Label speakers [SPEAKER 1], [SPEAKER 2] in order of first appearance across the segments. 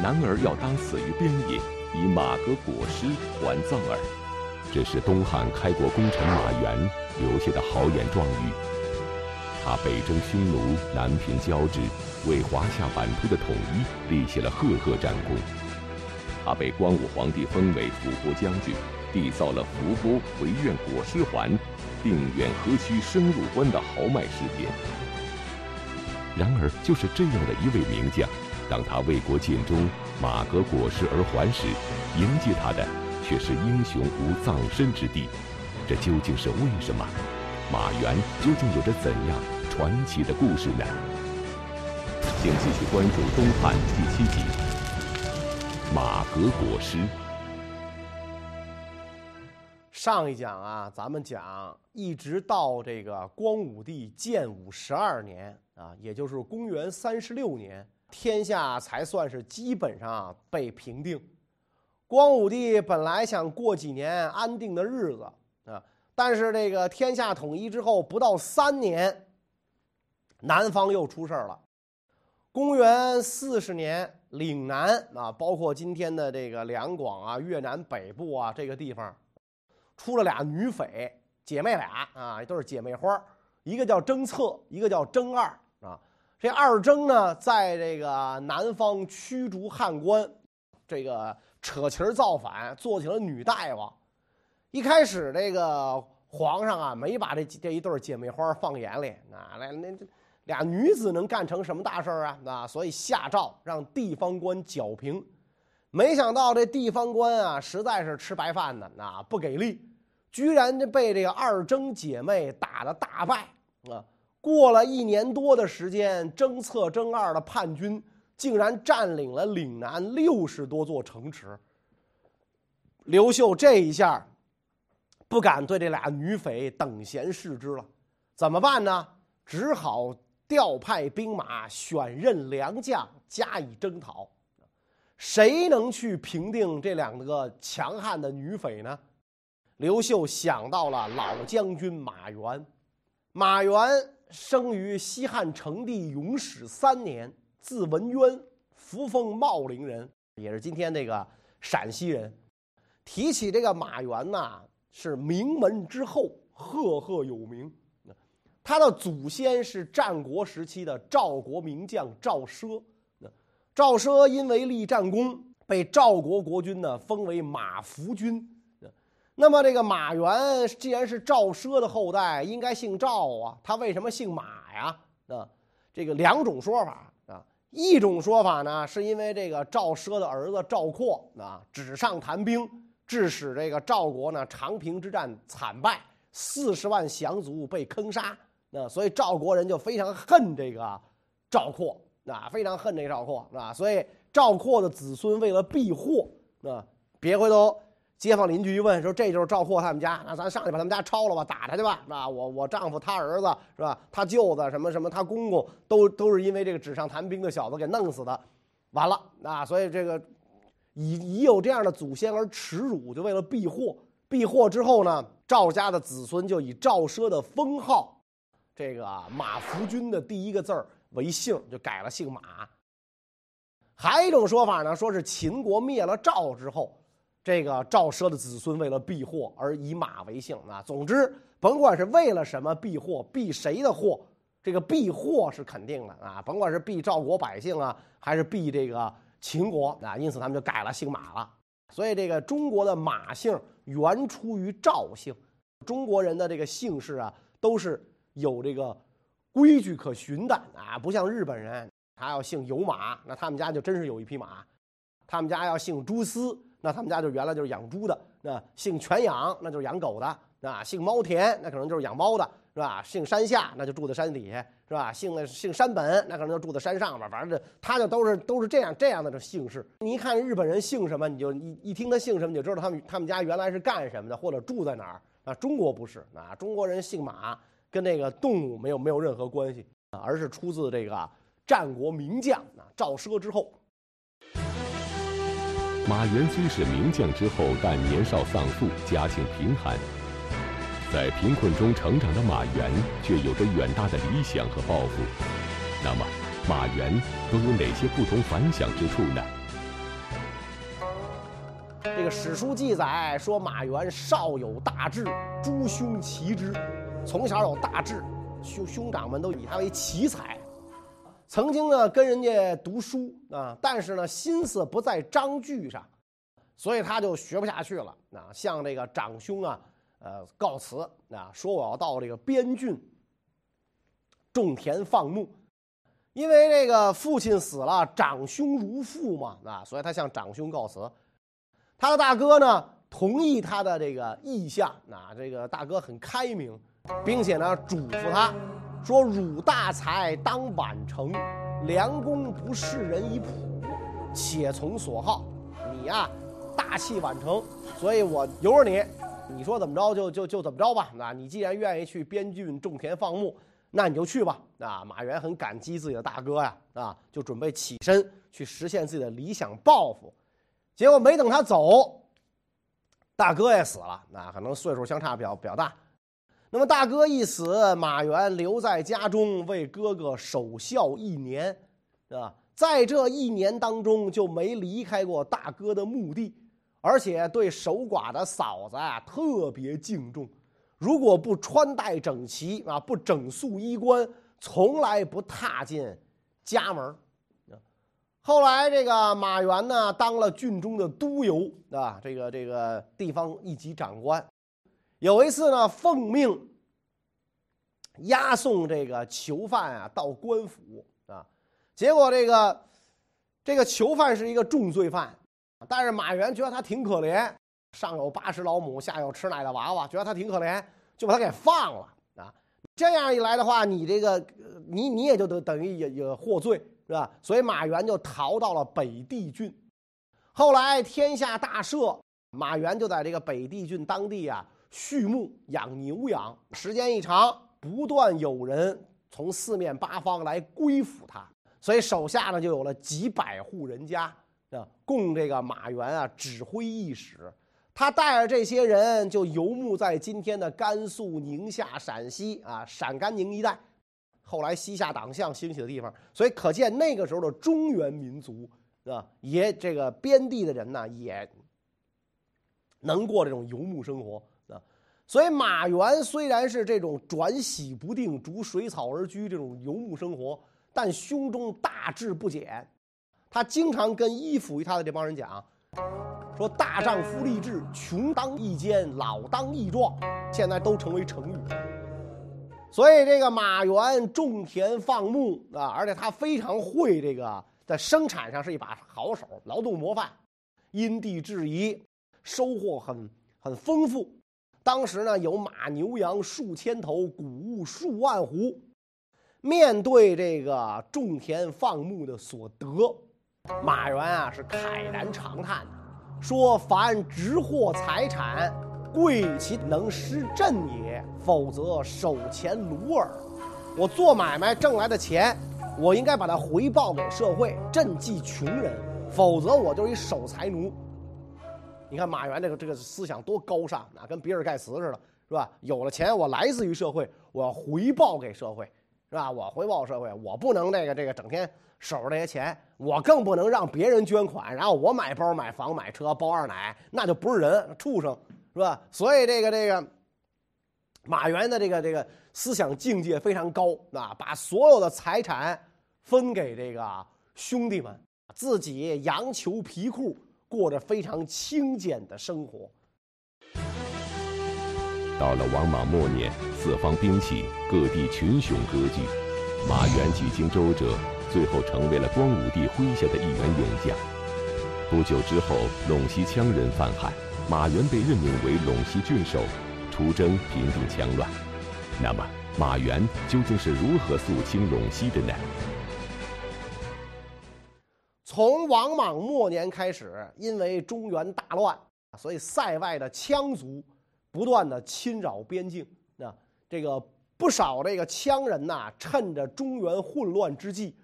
[SPEAKER 1] 男儿要当死于边野，以马革裹尸还葬耳。这是东汉开国功臣马援留下的豪言壮语。他北征匈奴，南平交趾，为华夏版图的统一立下了赫赫战功。他被光武皇帝封为伏波将军，缔造了伏波回院裹尸还，定远河曲深入关的豪迈诗篇。然而，就是这样的一位名将，当他为国尽忠，马革裹尸而还时，迎接他的却是英雄无葬身之地。这究竟是为什么？马援究竟有着怎样传奇的故事呢？请继续关注《东汉》第七集《马革裹尸》。
[SPEAKER 2] 上一讲啊，咱们讲一直到这个光武帝建武十二年啊，也就是公元三十六年，天下才算是基本上被平定。光武帝本来想过几年安定的日子啊，但是这个天下统一之后不到三年，南方又出事儿了。公元四十年，岭南啊，包括今天的这个两广啊、越南北部啊这个地方。出了俩女匪，姐妹俩啊，都是姐妹花一个叫征策，一个叫征二。这二征呢，在这个南方驱逐汉官，这个扯旗造反，做起了女大王。一开始，这个皇上啊，没把这这一对姐妹花放眼里啊，那那这俩女子能干成什么大事啊？那，所以下诏让地方官剿平。没想到这地方官啊，实在是吃白饭的，啊，不给力。居然就被这个二征姐妹打的大败啊！过了一年多的时间，征策征二的叛军竟然占领了岭南六十多座城池。刘秀这一下不敢对这俩女匪等闲视之了，怎么办呢？只好调派兵马，选任良将加以征讨。谁能去平定这两个强悍的女匪呢？刘秀想到了老将军马援，马援生于西汉成帝永始三年，字文渊，扶风茂陵人，也是今天这个陕西人。提起这个马援呐，是名门之后，赫赫有名。他的祖先是战国时期的赵国名将赵奢。赵奢因为立战功，被赵国国君呢封为马服君。那么这个马援既然是赵奢的后代，应该姓赵啊，他为什么姓马呀？啊，这个两种说法啊，一种说法呢，是因为这个赵奢的儿子赵括啊，纸上谈兵，致使这个赵国呢长平之战惨败，四十万降卒被坑杀，那所以赵国人就非常恨这个赵括，啊，非常恨这个赵括，啊，所以赵括的子孙为了避祸，啊，别回头。街坊邻居一问说：“这就是赵括他们家，那咱上去把他们家抄了吧，打他去吧，是吧？我我丈夫他儿子是吧？他舅子什么什么，他公公都都是因为这个纸上谈兵的小子给弄死的。完了啊，所以这个以已有这样的祖先而耻辱，就为了避祸。避祸之后呢，赵家的子孙就以赵奢的封号，这个马服君的第一个字儿为姓，就改了姓马。还有一种说法呢，说是秦国灭了赵之后。”这个赵奢的子孙为了避祸而以马为姓啊。总之，甭管是为了什么避祸，避谁的祸，这个避祸是肯定的啊。甭管是避赵国百姓啊，还是避这个秦国啊，因此他们就改了姓马了。所以，这个中国的马姓原出于赵姓。中国人的这个姓氏啊，都是有这个规矩可循的啊，不像日本人，他要姓有马，那他们家就真是有一匹马；他们家要姓朱丝。那他们家就原来就是养猪的，那姓全养，那就是养狗的；啊，姓猫田，那可能就是养猫的，是吧？姓山下，那就住在山底下，是吧？姓那姓山本，那可能就住在山上边。反正这他就都是都是这样这样的这姓氏。你一看日本人姓什么，你就一一听他姓什么，就知道他们他们家原来是干什么的，或者住在哪儿。啊，中国不是啊，中国人姓马，跟那个动物没有没有任何关系，而是出自这个战国名将啊赵奢之后。
[SPEAKER 1] 马援虽是名将之后，但年少丧父，家境贫寒。在贫困中成长的马援，却有着远大的理想和抱负。那么，马援都有哪些不同凡响之处呢？
[SPEAKER 2] 这个史书记载说，马援少有大志，诸兄齐之，从小有大志，兄兄长们都以他为奇才。曾经呢跟人家读书啊，但是呢心思不在章句上，所以他就学不下去了啊。向这个长兄啊，呃告辞啊，说我要到这个边郡种田放牧。因为这个父亲死了，长兄如父嘛，啊，所以他向长兄告辞。他的大哥呢，同意他的这个意向，啊，这个大哥很开明，并且呢，嘱咐他说：“汝大才，当晚成，良弓不示人以朴，且从所好。你呀，大器晚成，所以我由着你，你说怎么着就就就怎么着吧。那你既然愿意去边郡种田放牧。”那你就去吧，啊！马原很感激自己的大哥呀，啊，就准备起身去实现自己的理想抱负，结果没等他走，大哥也死了，那可能岁数相差比较比较大。那么大哥一死，马原留在家中为哥哥守孝一年，啊，在这一年当中就没离开过大哥的墓地，而且对守寡的嫂子啊特别敬重。如果不穿戴整齐啊，不整肃衣冠，从来不踏进家门后来这个马援呢，当了郡中的都邮啊，这个这个地方一级长官。有一次呢，奉命押送这个囚犯啊到官府啊，结果这个这个囚犯是一个重罪犯，但是马援觉得他挺可怜。上有八十老母，下有吃奶的娃娃，觉得他挺可怜，就把他给放了啊。这样一来的话，你这个你你也就等等于也也获罪是吧？所以马援就逃到了北地郡。后来天下大赦，马援就在这个北地郡当地啊畜牧养牛羊。时间一长，不断有人从四面八方来归附他，所以手下呢就有了几百户人家啊，供这个马援啊指挥一使。他带着这些人就游牧在今天的甘肃、宁夏、陕西啊、陕甘宁一带，后来西夏党项兴起的地方，所以可见那个时候的中原民族啊，也这个边地的人呢，也能过这种游牧生活。所以马援虽然是这种转徙不定、逐水草而居这种游牧生活，但胸中大志不减，他经常跟依附于他的这帮人讲。说大丈夫立志，穷当益坚，老当益壮，现在都成为成语。所以这个马原种田放牧啊，而且他非常会这个，在生产上是一把好手，劳动模范，因地制宜，收获很很丰富。当时呢，有马牛羊数千头，谷物数万斛。面对这个种田放牧的所得，马原啊是慨然长叹。说：“凡直获财产，贵其能施赈也；否则守钱卢耳。我做买卖挣来的钱，我应该把它回报给社会，赈济穷人；否则我就是一守财奴。你看马原这个这个思想多高尚啊，跟比尔盖茨似的，是吧？有了钱，我来自于社会，我要回报给社会，是吧？我回报社会，我不能那个这个整天。”守着这些钱，我更不能让别人捐款，然后我买包、买房、买车、包二奶，那就不是人，畜生，是吧？所以这个这个马原的这个这个思想境界非常高啊，把所有的财产分给这个兄弟们，自己羊裘皮裤，过着非常清简的生活。
[SPEAKER 1] 到了王莽末年，四方兵起，各地群雄割据，马原几经周折。最后成为了光武帝麾下的一员勇将。不久之后，陇西羌人犯害，马援被任命为陇西郡守，出征平定羌乱。那么，马援究竟是如何肃清陇西的呢？
[SPEAKER 2] 从王莽末年开始，因为中原大乱，所以塞外的羌族不断的侵扰边境。那这个不少这个羌人呐，趁着中原混乱之际。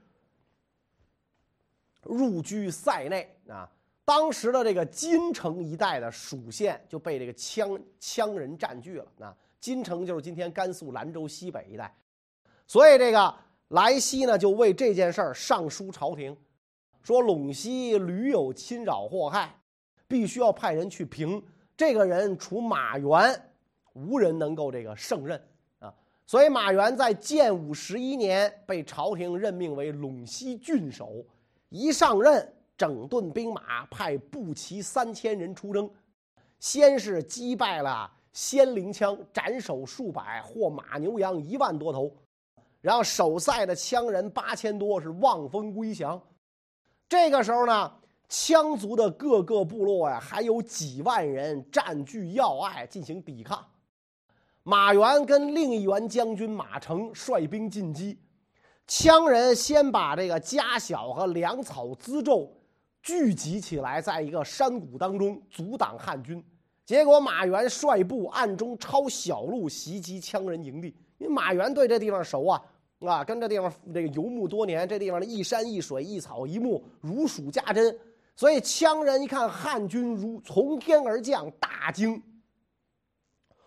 [SPEAKER 2] 入居塞内啊，当时的这个金城一带的属县就被这个羌羌人占据了啊。金城就是今天甘肃兰州西北一带，所以这个莱西呢就为这件事儿上书朝廷，说陇西屡有侵扰祸害，必须要派人去平。这个人除马援，无人能够这个胜任啊。所以马援在建武十一年被朝廷任命为陇西郡守，一上任整顿兵马，派步骑三千人出征，先是击败了仙灵枪，斩首数百，获马牛羊一万多头。然后守塞的羌人八千多是望风归降，这个时候呢，羌族的各个部落呀，还有几万人占据要隘进行抵抗。马援跟另一员将军马成率兵进击，羌人先把这个家小和粮草辎重聚集起来，在一个山谷当中阻挡汉军。结果马援率部暗中抄小路袭击羌人营地，因为马援对这地方熟啊。啊，跟这地方这个游牧多年，这地方的一山一水一草一木如数家珍，所以羌人一看汉军如从天而降，大惊，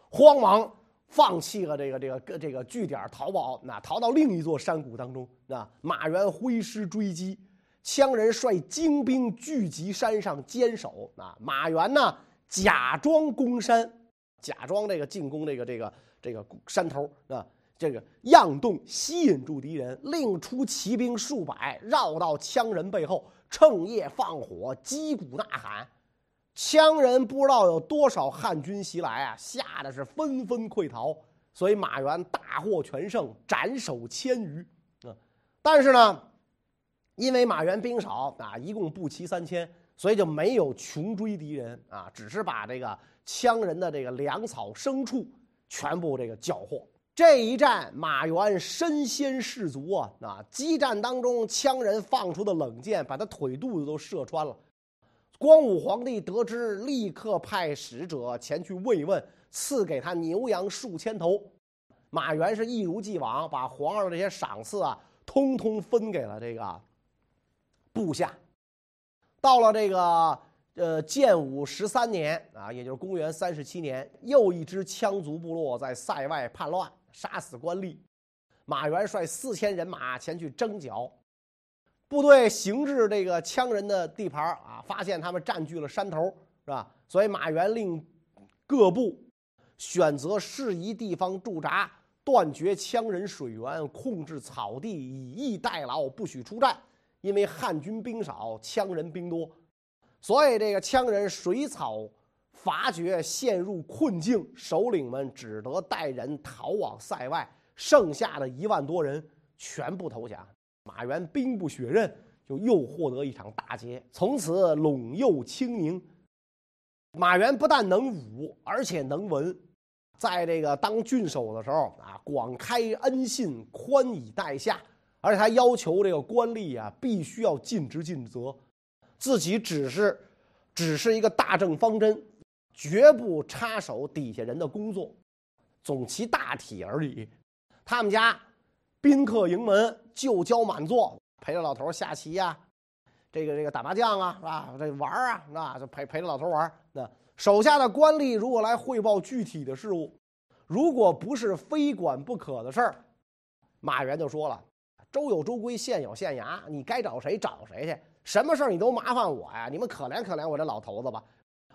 [SPEAKER 2] 慌忙放弃了这个这个这个据点逃跑，那逃到另一座山谷当中。啊，马援挥师追击，羌人率精兵聚集山上坚守。啊，马援呢假装攻山，假装这个进攻这个这个这个山头啊。这个佯动吸引住敌人，另出骑兵数百绕到羌人背后，趁夜放火击鼓呐喊。羌人不知道有多少汉军袭来啊，吓得是纷纷溃逃。所以马援大获全胜，斩首千余。啊，但是呢，因为马援兵少啊，一共步骑三千，所以就没有穷追敌人啊，只是把这个羌人的这个粮草牲畜全部这个缴获。这一战，马援身先士卒啊！啊，激战当中，羌人放出的冷箭把他腿肚子都射穿了。光武皇帝得知，立刻派使者前去慰问，赐给他牛羊数千头。马援是一如既往，把皇上的这些赏赐啊，通通分给了这个部下。到了这个呃建武十三年啊，也就是公元三十七年，又一支羌族部落在塞外叛乱。杀死官吏，马元率四千人马前去征剿，部队行至这个羌人的地盘啊，发现他们占据了山头，是吧？所以马元令各部选择适宜地方驻扎，断绝羌人水源，控制草地，以逸待劳，不许出战。因为汉军兵少，羌人兵多，所以这个羌人水草。伐绝，陷入困境，首领们只得带人逃往塞外，剩下的一万多人全部投降。马援兵不血刃，就又获得一场大捷，从此陇右清宁。马援不但能武，而且能文，在这个当郡守的时候啊，广开恩信，宽以待下，而且他要求这个官吏啊，必须要尽职尽责，自己只是只是一个大政方针。绝不插手底下人的工作，总其大体而已。他们家宾客盈门，就交满座，陪着老头下棋呀，这个这个打麻将啊，是吧？这玩啊，那就陪陪着老头玩。那手下的官吏如果来汇报具体的事务，如果不是非管不可的事儿，马原就说了：“州有州规，县有县衙，你该找谁找谁去。什么事儿你都麻烦我呀？你们可怜可怜我这老头子吧。”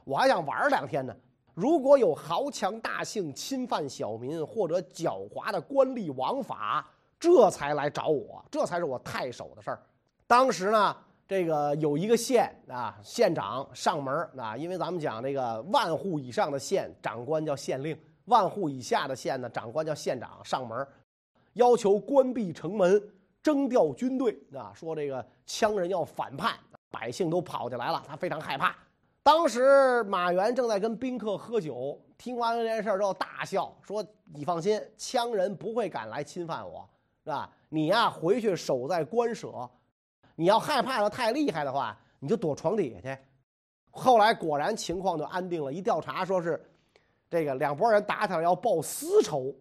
[SPEAKER 2] 我还想玩两天呢。如果有豪强大姓侵犯小民，或者狡猾的官吏枉法，这才来找我，这才是我太守的事儿。当时呢，这个有一个县啊，县长上门啊，因为咱们讲这个万户以上的县长官叫县令，万户以下的县呢，长官叫县长。上门要求关闭城门，征调军队啊，说这个羌人要反叛，百姓都跑进来了，他非常害怕。当时马援正在跟宾客喝酒，听完了这件事之后大笑，说：“你放心，羌人不会敢来侵犯我，是吧？你呀，回去守在官舍。你要害怕的太厉害的话，你就躲床底下去。”后来果然情况就安定了。一调查说是，这个两拨人打起来要报私仇，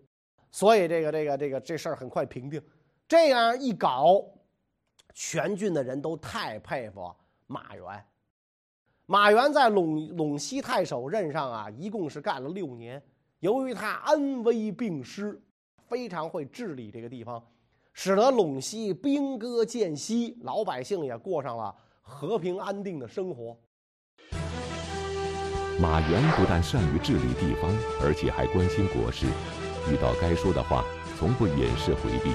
[SPEAKER 2] 所以这个这个这个这事儿很快平定。这样一搞，全郡的人都太佩服马援。马援在陇陇西太守任上啊，一共是干了六年。由于他安危并施，非常会治理这个地方，使得陇西兵戈渐息，老百姓也过上了和平安定的生活。
[SPEAKER 1] 马援不但善于治理地方，而且还关心国事，遇到该说的话，从不掩饰回避。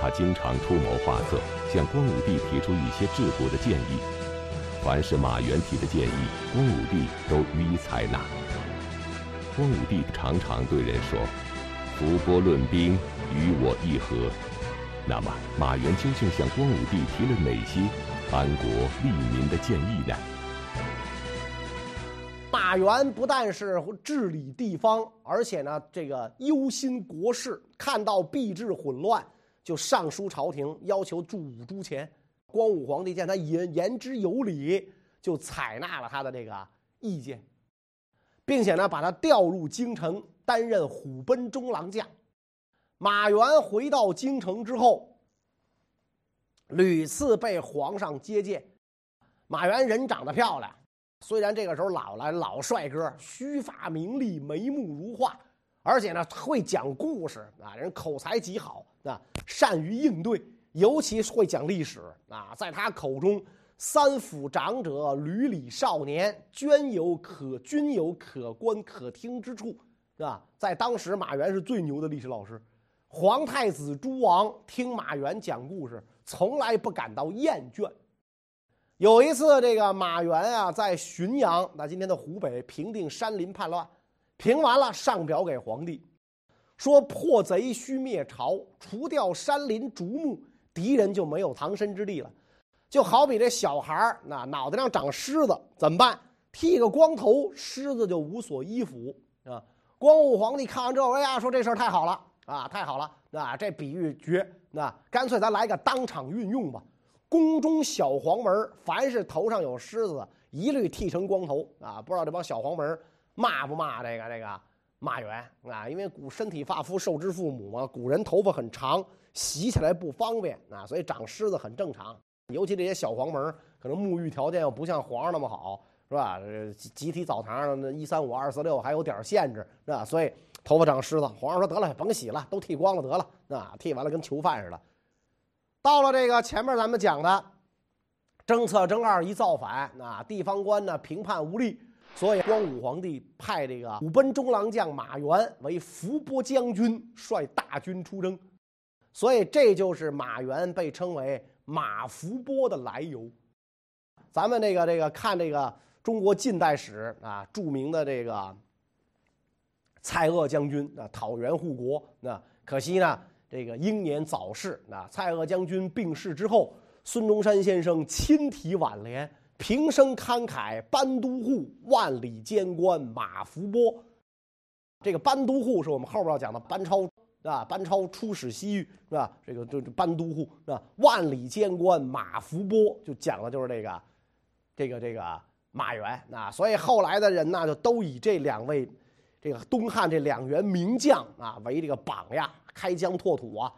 [SPEAKER 1] 他经常出谋划策，向光武帝提出一些治国的建议。凡是马援提的建议，光武帝都予以采纳。光武帝常常对人说：“伏波论兵，与我议和。”那么，马援究竟向光武帝提了哪些安国利民的建议呢？
[SPEAKER 2] 马援不但是治理地方，而且呢，这个忧心国事，看到币制混乱，就上书朝廷，要求铸五铢钱。光武皇帝见他言言之有理，就采纳了他的这个意见，并且呢，把他调入京城，担任虎贲中郎将。马援回到京城之后，屡次被皇上接见。马援人长得漂亮。虽然这个时候老了，老帅哥，须发明丽，眉目如画，而且呢会讲故事啊，人口才极好啊，善于应对，尤其是会讲历史啊。在他口中，三辅长者，屡礼少年，均有可均有可观可听之处，是吧？在当时，马援是最牛的历史老师。皇太子、诸王听马援讲故事，从来不感到厌倦。有一次，这个马援啊，在浔阳，那今天的湖北，平定山林叛乱，平完了，上表给皇帝，说破贼须灭朝，除掉山林竹木，敌人就没有藏身之地了。就好比这小孩儿，那脑袋上长虱子，怎么办？剃个光头，虱子就无所依附啊。光武皇帝看完之后，哎呀，说这事儿太好了啊，太好了，啊，这比喻绝，那干脆咱来个当场运用吧。宫中小黄门，凡是头上有虱子，一律剃成光头啊！不知道这帮小黄门骂不骂这个这个马援啊？因为古身体发肤受之父母嘛，古人头发很长，洗起来不方便啊，所以长虱子很正常。尤其这些小黄门，可能沐浴条件又不像皇上那么好，是吧？集集体澡堂那一三五二四六还有点限制，是吧？所以头发长虱子，皇上说得了，甭洗了，都剃光了得了，啊，剃完了跟囚犯似的。到了这个前面咱们讲的，征策征二一造反，那地方官呢评判无力，所以光武皇帝派这个虎贲中郎将马援为伏波将军，率大军出征，所以这就是马援被称为马伏波的来由。咱们这个这个看这个中国近代史啊，著名的这个蔡锷将军啊，讨袁护国，那可惜呢。这个英年早逝，那蔡锷将军病逝之后，孙中山先生亲题挽联，平生慷慨，班都护万里监关马伏波。这个班都护是我们后边要讲的班超啊，班超出使西域是吧？这个就班都护是吧？万里监官马伏波就讲的就是这个，这个这个马援啊。所以后来的人呢，就都以这两位，这个东汉这两员名将啊为这个榜样。开疆拓土啊！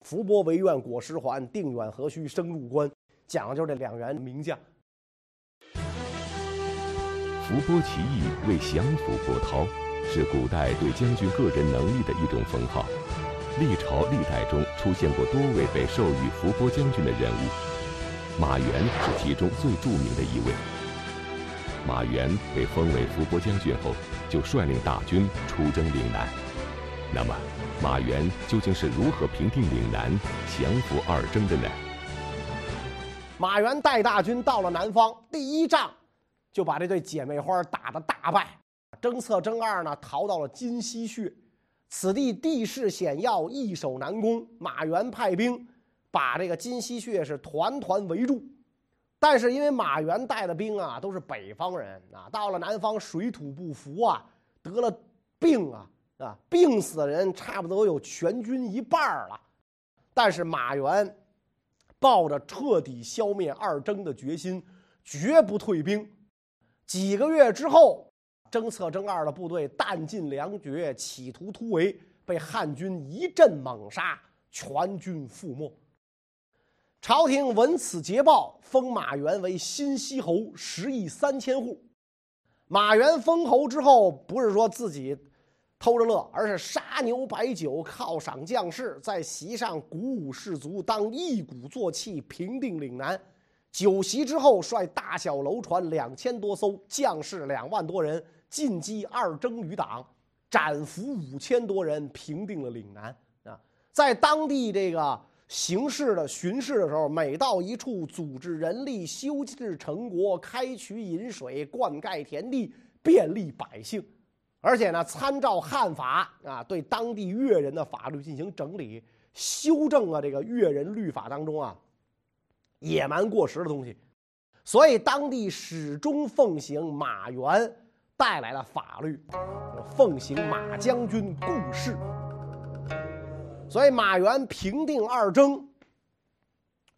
[SPEAKER 2] 伏波为愿果实还，定远何须生入关？讲的就是这两员名将。
[SPEAKER 1] 伏波起义为降伏波涛，是古代对将军个人能力的一种封号。历朝历代中出现过多位被授予伏波将军的人物，马援是其中最著名的一位。马援被封为伏波将军后，就率领大军出征岭南。那么，马援究竟是如何平定岭南、降服二征的呢？
[SPEAKER 2] 马援带大军到了南方，第一仗就把这对姐妹花打得大败。征策征二呢，逃到了金溪穴，此地地势险要，易守难攻。马援派兵把这个金溪穴是团团围住，但是因为马援带的兵啊都是北方人啊，到了南方水土不服啊，得了病啊。啊，病死的人差不多有全军一半了，但是马援抱着彻底消灭二征的决心，绝不退兵。几个月之后，征策征二的部队弹尽粮绝，企图突围，被汉军一阵猛杀，全军覆没。朝廷闻此捷报，封马援为新息侯，十亿三千户。马援封侯之后，不是说自己。偷着乐，而是杀牛摆酒，犒赏将士，在席上鼓舞士卒，当一鼓作气，平定岭南。酒席之后，率大小楼船两千多艘，将士两万多人，进击二征余党，斩俘五千多人，平定了岭南啊！在当地这个行事的巡视的时候，每到一处，组织人力修治城国，开渠引水，灌溉田地，便利百姓。而且呢，参照汉法啊，对当地越人的法律进行整理、修正啊，这个越人律法当中啊。野蛮过时的东西，所以当地始终奉行马援带来了法律，奉行马将军故事。所以马援平定二征，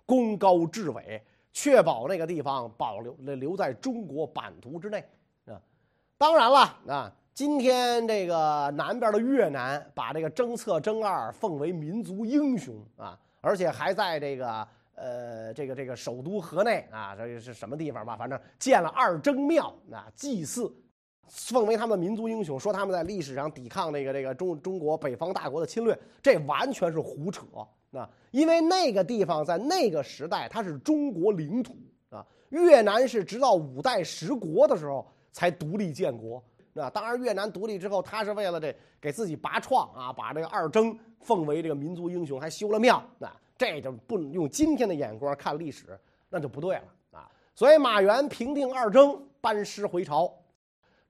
[SPEAKER 2] 功高至伟，确保那个地方保留留在中国版图之内啊。当然了啊，今天这个南边的越南把这个征策征二奉为民族英雄啊，而且还在这个。呃，这个这个首都河内啊，这是什么地方吧？反正建了二征庙啊，祭祀，奉为他们民族英雄，说他们在历史上抵抗那个这个中中国北方大国的侵略，这完全是胡扯啊！因为那个地方在那个时代它是中国领土啊，越南是直到五代十国的时候才独立建国啊。当然，越南独立之后，他是为了这给自己拔创啊，把这个二征奉为这个民族英雄，还修了庙啊。这就不用今天的眼光看历史，那就不对了啊！所以马援平定二征，班师回朝，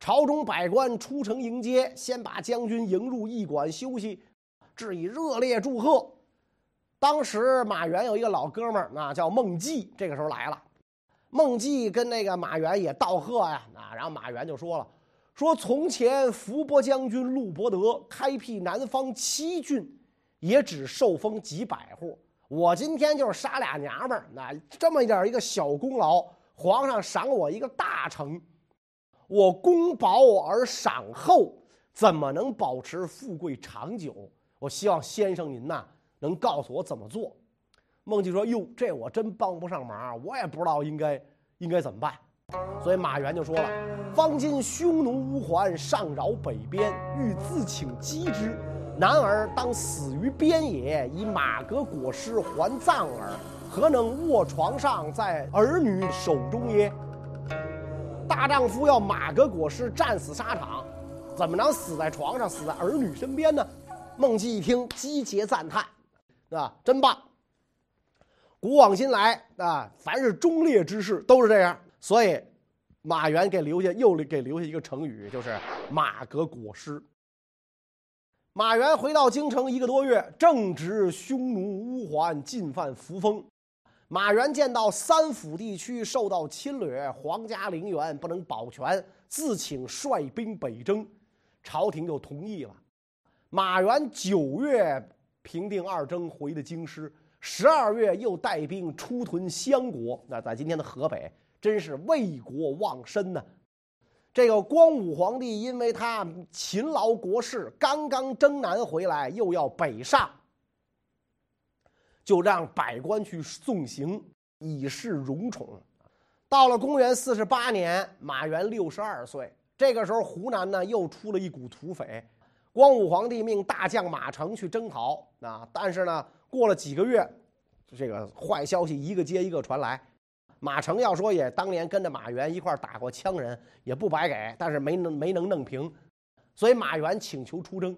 [SPEAKER 2] 朝中百官出城迎接，先把将军迎入驿馆休息，致以热烈祝贺。当时马援有一个老哥们儿啊，叫孟季，这个时候来了。孟季跟那个马援也道贺呀啊，然后马援就说了：“说从前伏波将军陆伯德开辟南方七郡，也只受封几百户。”我今天就是杀俩娘们儿，那这么一点一个小功劳，皇上赏我一个大成，我功薄而赏厚，怎么能保持富贵长久？我希望先生您呐，能告诉我怎么做。孟季说：“哟，这我真帮不上忙，我也不知道应该应该怎么办。”所以马援就说了：“方今匈奴乌桓上扰北边，欲自请击之。”男儿当死于边野，以马革裹尸还葬耳，何能卧床上在儿女手中耶？大丈夫要马革裹尸，战死沙场，怎么能死在床上，死在儿女身边呢？孟姬一听，击节赞叹，啊，真棒！古往今来啊，凡是忠烈之士都是这样，所以马援给留下又给留下一个成语，就是马革裹尸。马援回到京城一个多月，正值匈奴乌桓进犯扶风。马援见到三府地区受到侵略，皇家陵园不能保全，自请率兵北征，朝廷就同意了。马援九月平定二征，回的京师，十二月又带兵出屯襄国。那在今天的河北，真是为国忘身呢。这个光武皇帝因为他勤劳国事，刚刚征南回来，又要北上，就让百官去送行，以示荣宠。到了公元四十八年，马援六十二岁，这个时候湖南呢又出了一股土匪，光武皇帝命大将马成去征讨啊，但是呢过了几个月，这个坏消息一个接一个传来。马成要说也当年跟着马援一块打过羌人，也不白给，但是没能没能弄平，所以马援请求出征。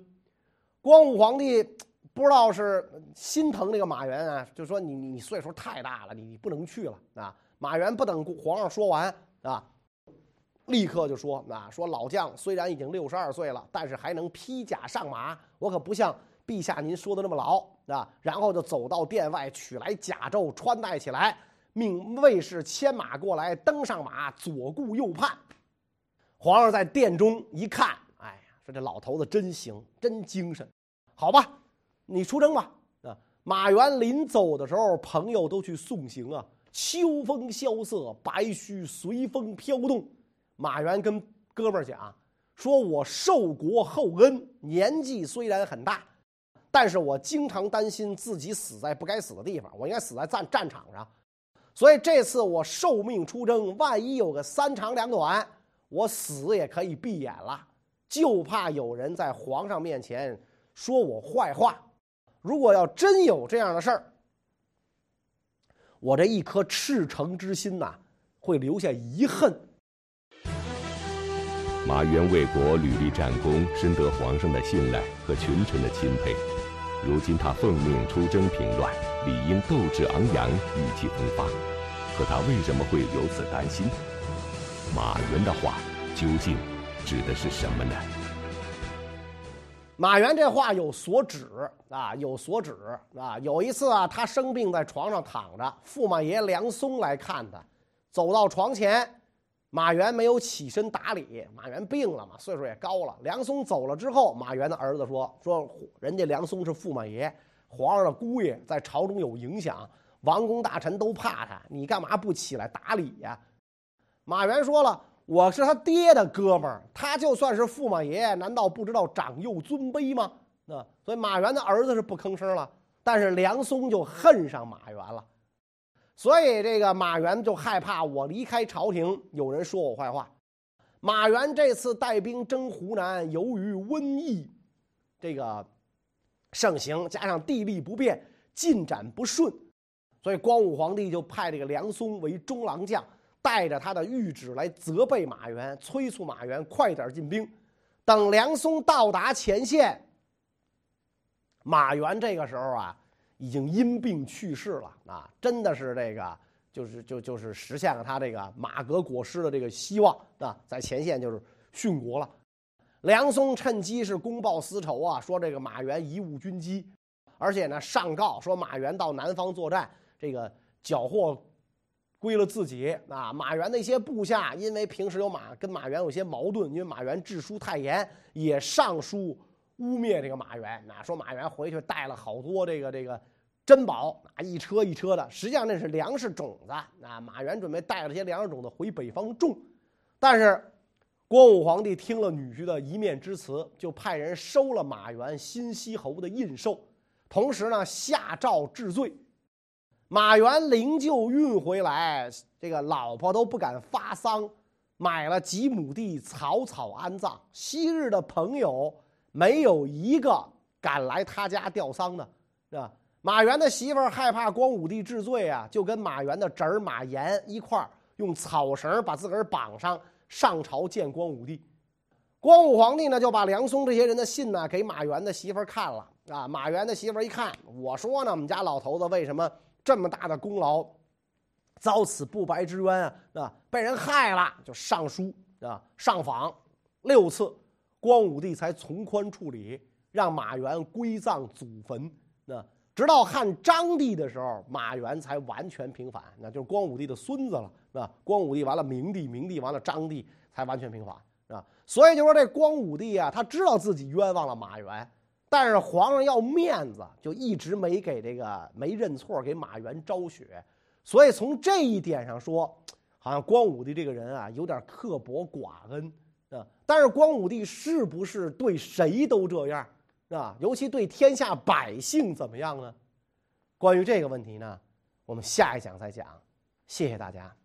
[SPEAKER 2] 光武皇帝不知道是心疼这个马援啊，就说你你岁数太大了，你你不能去了啊。马援不等皇上说完啊，立刻就说啊，说老将虽然已经六十二岁了，但是还能披甲上马，我可不像陛下您说的那么老啊。然后就走到殿外，取来甲胄穿戴起来。命卫士牵马过来，登上马，左顾右盼。皇上在殿中一看，哎呀，说这老头子真行，真精神。好吧，你出征吧。啊，马援临走的时候，朋友都去送行啊。秋风萧瑟，白须随风飘动。马援跟哥们儿讲，说我受国厚恩，年纪虽然很大，但是我经常担心自己死在不该死的地方，我应该死在战战场上。所以这次我受命出征，万一有个三长两短，我死也可以闭眼了。就怕有人在皇上面前说我坏话。如果要真有这样的事儿，我这一颗赤诚之心呐，会留下遗恨。
[SPEAKER 1] 马援为国屡立战功，深得皇上的信赖和群臣的钦佩。如今他奉命出征平乱，理应斗志昂扬，意气风发。可他为什么会如此担心？马援的话究竟指的是什么呢？
[SPEAKER 2] 马援这话有所指啊，有所指啊。有一次啊，他生病在床上躺着，驸马爷梁松来看他，走到床前，马援没有起身打理。马援病了嘛，岁数也高了。梁松走了之后，马援的儿子说：“说人家梁松是驸马爷，皇上的姑爷，在朝中有影响，王公大臣都怕他，你干嘛不起来打理呀？”马援说了：“我是他爹的哥们儿，他就算是驸马爷，难道不知道长幼尊卑吗？那所以马原的儿子是不吭声了，但是梁松就恨上马原了，所以这个马原就害怕我离开朝廷，有人说我坏话。马原这次带兵征湖南，由于瘟疫这个盛行，加上地利不便，进展不顺，所以光武皇帝就派这个梁松为中郎将。”带着他的谕旨来责备马援，催促马援快点进兵。等梁松到达前线，马援这个时候啊，已经因病去世了啊！真的是这个，就是就就是实现了他这个马革裹尸的这个希望啊，在前线就是殉国了。梁松趁机是公报私仇啊，说这个马援贻误军机，而且呢上告说马援到南方作战，这个缴获。归了自己啊！马援的一些部下，因为平时有马跟马援有些矛盾，因为马援治书太严，也上书污蔑这个马援啊，说马援回去带了好多这个这个珍宝啊，一车一车的，实际上那是粮食种子啊。马援准备带了些粮食种子回北方种，但是光武皇帝听了女婿的一面之词，就派人收了马援新息侯的印绶，同时呢下诏治罪。马援灵柩运回来，这个老婆都不敢发丧，买了几亩地草草安葬。昔日的朋友没有一个敢来他家吊丧的，是吧？马援的媳妇儿害怕光武帝治罪啊，就跟马援的侄儿马岩一块儿用草绳把自个儿绑上，上朝见光武帝。光武皇帝呢就把梁松这些人的信呢给马援的媳妇儿看了啊。马援的媳妇儿一看，我说呢，我们家老头子为什么？这么大的功劳，遭此不白之冤啊！啊，被人害了，就上书啊，上访六次，光武帝才从宽处理，让马援归葬祖坟。那直到汉章帝的时候，马援才完全平反，那就是光武帝的孙子了，是吧？光武帝完了，明帝，明帝完了，章帝才完全平反，是吧？所以就说这光武帝啊，他知道自己冤枉了马援。但是皇上要面子，就一直没给这个没认错给马援昭雪，所以从这一点上说，好像光武帝这个人啊有点刻薄寡恩啊。但是光武帝是不是对谁都这样啊？尤其对天下百姓怎么样呢？关于这个问题呢，我们下一讲再讲。谢谢大家。